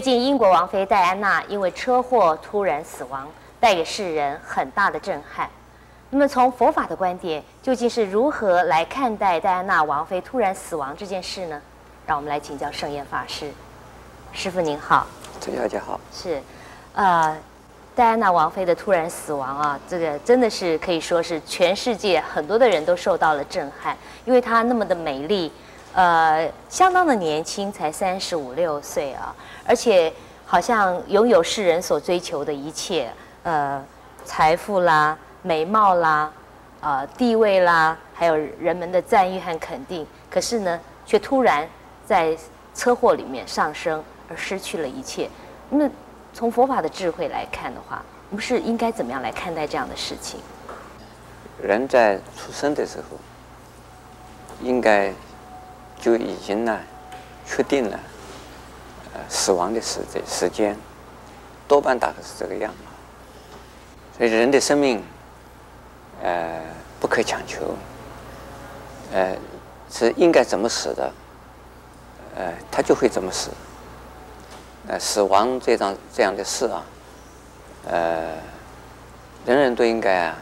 最近，英国王妃戴安娜因为车祸突然死亡，带给世人很大的震撼。那么，从佛法的观点，究竟是如何来看待戴安娜王妃突然死亡这件事呢？让我们来请教圣严法师。师傅您好，陈小姐好。是，呃，戴安娜王妃的突然死亡啊，这个真的是可以说是全世界很多的人都受到了震撼，因为她那么的美丽。呃，相当的年轻，才三十五六岁啊，而且好像拥有世人所追求的一切，呃，财富啦、美貌啦、呃，地位啦，还有人们的赞誉和肯定。可是呢，却突然在车祸里面丧生，而失去了一切。那从佛法的智慧来看的话，我们是应该怎么样来看待这样的事情？人在出生的时候，应该。就已经呢，确定了，呃，死亡的时这时间，多半大概是这个样子。所以人的生命，呃，不可强求，呃，是应该怎么死的，呃，他就会怎么死。呃，死亡这样这样的事啊，呃，人人都应该啊，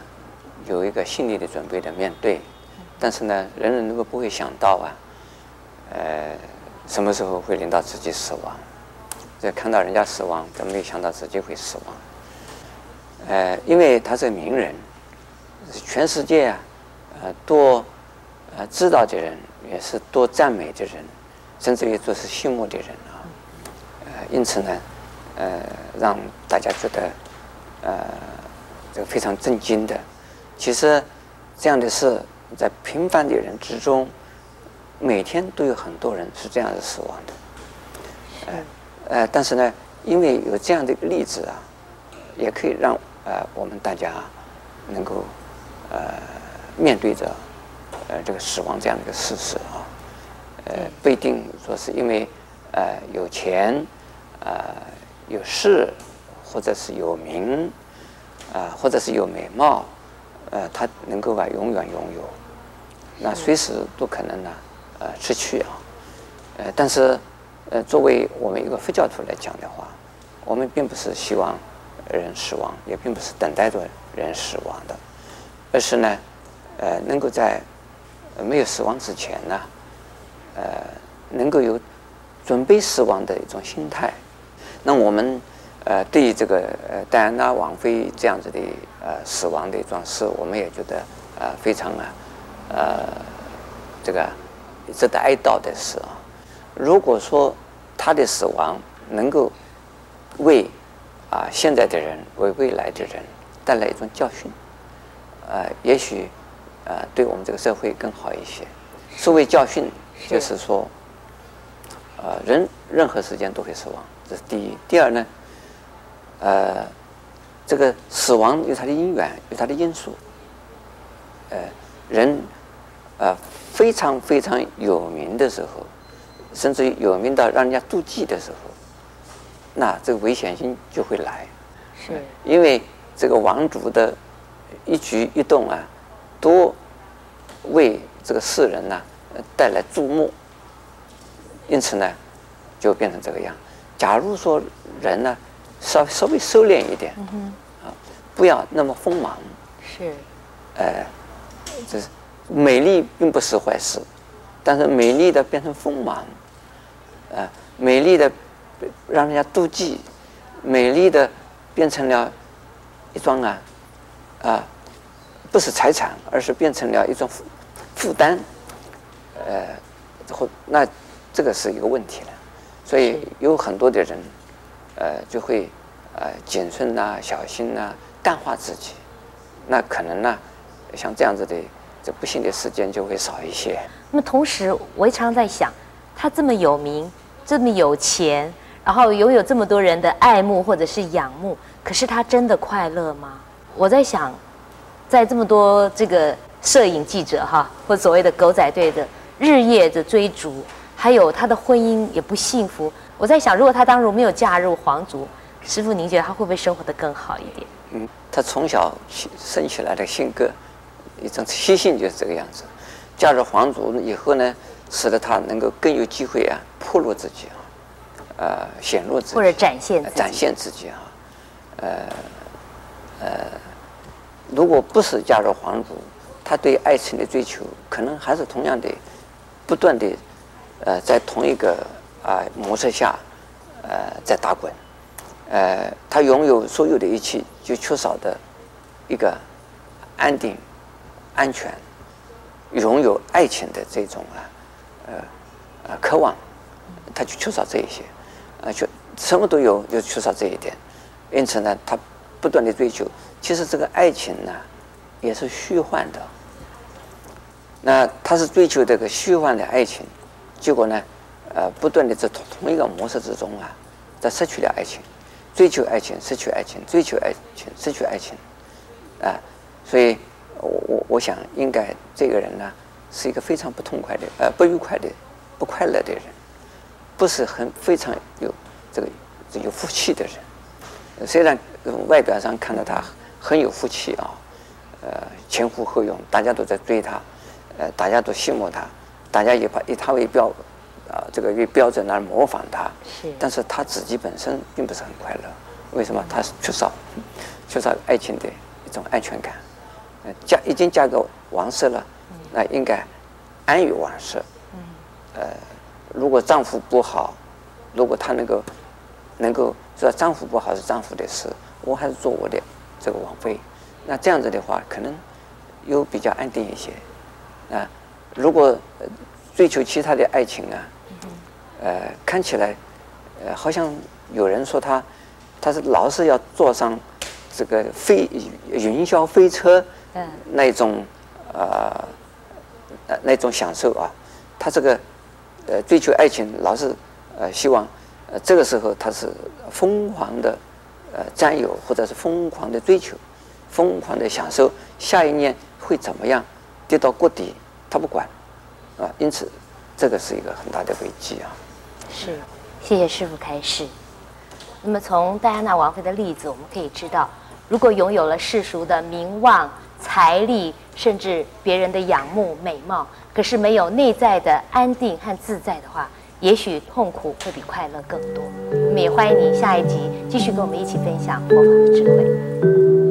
有一个心理的准备的面对，但是呢，人人都不会想到啊。呃，什么时候会轮到自己死亡？这看到人家死亡，都没想到自己会死亡？呃，因为他是名人，全世界啊，呃，多呃知道的人，也是多赞美的人，甚至于都是羡慕的人啊。呃，因此呢，呃，让大家觉得呃，这个非常震惊的。其实这样的事，在平凡的人之中。每天都有很多人是这样子死亡的，呃，呃，但是呢，因为有这样的一个例子啊，也可以让呃我们大家能够呃面对着呃这个死亡这样的一个事实啊，呃，不一定说是因为呃有钱呃有势或者是有名啊、呃、或者是有美貌呃他能够啊永远拥有，那随时都可能呢。呃，失去啊，呃，但是，呃，作为我们一个佛教徒来讲的话，我们并不是希望人死亡，也并不是等待着人死亡的，而是呢，呃，能够在没有死亡之前呢，呃，能够有准备死亡的一种心态。那我们呃，对于这个呃戴安娜王妃这样子的呃死亡的一桩事，我们也觉得呃非常啊，呃，这个。值得哀悼的是啊，如果说他的死亡能够为啊现在的人、为未来的人带来一种教训，呃，也许呃对我们这个社会更好一些。所谓教训，就是说，呃，人任何时间都会死亡，这是第一。第二呢，呃，这个死亡有它的因缘，有它的因素，呃，人。呃，非常非常有名的时候，甚至于有名到让人家妒忌的时候，那这个危险性就会来。是，因为这个王族的一举一动啊，都为这个世人呢带来注目，因此呢，就变成这个样。假如说人呢稍稍微收敛一点，嗯，啊，不要那么锋芒。是，呃，这是。美丽并不是坏事，但是美丽的变成锋芒，呃，美丽的让人家妒忌，美丽的变成了一桩啊，啊，不是财产，而是变成了一种负负担，呃，或那这个是一个问题了，所以有很多的人，呃，就会呃谨慎呐、小心呐、淡化自己，那可能呢，像这样子的。这不幸的时间就会少一些。那么同时，我也常在想，他这么有名，这么有钱，然后拥有这么多人的爱慕或者是仰慕，可是他真的快乐吗？我在想，在这么多这个摄影记者哈，或所谓的狗仔队的日夜的追逐，还有他的婚姻也不幸福。我在想，如果他当初没有嫁入皇族，师傅您觉得他会不会生活得更好一点？嗯，他从小生起来的性格。一种习性就是这个样子，嫁入皇族以后呢，使得他能够更有机会啊，暴露自己啊，呃显露自己或者展现自己。展现自己啊，呃呃，如果不是加入皇族，他对爱情的追求可能还是同样的不断的呃在同一个啊、呃、模式下呃在打滚，呃，他拥有所有的一切，就缺少的一个安定、安全。拥有爱情的这种啊，呃，呃，渴望，他就缺少这一些，啊，就什么都有，就缺少这一点，因此呢，他不断的追求。其实这个爱情呢，也是虚幻的。那他是追求这个虚幻的爱情，结果呢，呃，不断的在同同一个模式之中啊，在失去了爱情，追求爱情，失去爱情，追求爱情，失去爱情，啊，所以。我我我想应该这个人呢是一个非常不痛快的呃不愉快的不快乐的人，不是很非常有这个有福气的人。虽然外表上看到他很有福气啊，呃前呼后拥，大家都在追他，呃大家都羡慕他，大家也把以他为标啊这个为标准来模仿他。是。但是他自己本身并不是很快乐，为什么？他是缺少缺少爱情的一种安全感。嫁已经嫁给王室了，那应该安于王室。呃，如果丈夫不好，如果她能够能够说丈夫不好是丈夫的事，我还是做我的这个王妃。那这样子的话，可能又比较安定一些。啊，如果追求其他的爱情啊，呃，看起来呃好像有人说他他是老是要坐上这个飞云霄飞车。那种呃，那种享受啊，他这个呃追求爱情，老是呃希望呃这个时候他是疯狂的呃占有，或者是疯狂的追求，疯狂的享受，下一年会怎么样，跌到谷底他不管啊，因此这个是一个很大的危机啊。是，谢谢师傅开示。那么从戴安娜王妃的例子，我们可以知道，如果拥有了世俗的名望。财力，甚至别人的仰慕、美貌，可是没有内在的安定和自在的话，也许痛苦会比快乐更多。我们也欢迎您下一集继续跟我们一起分享佛法的智慧。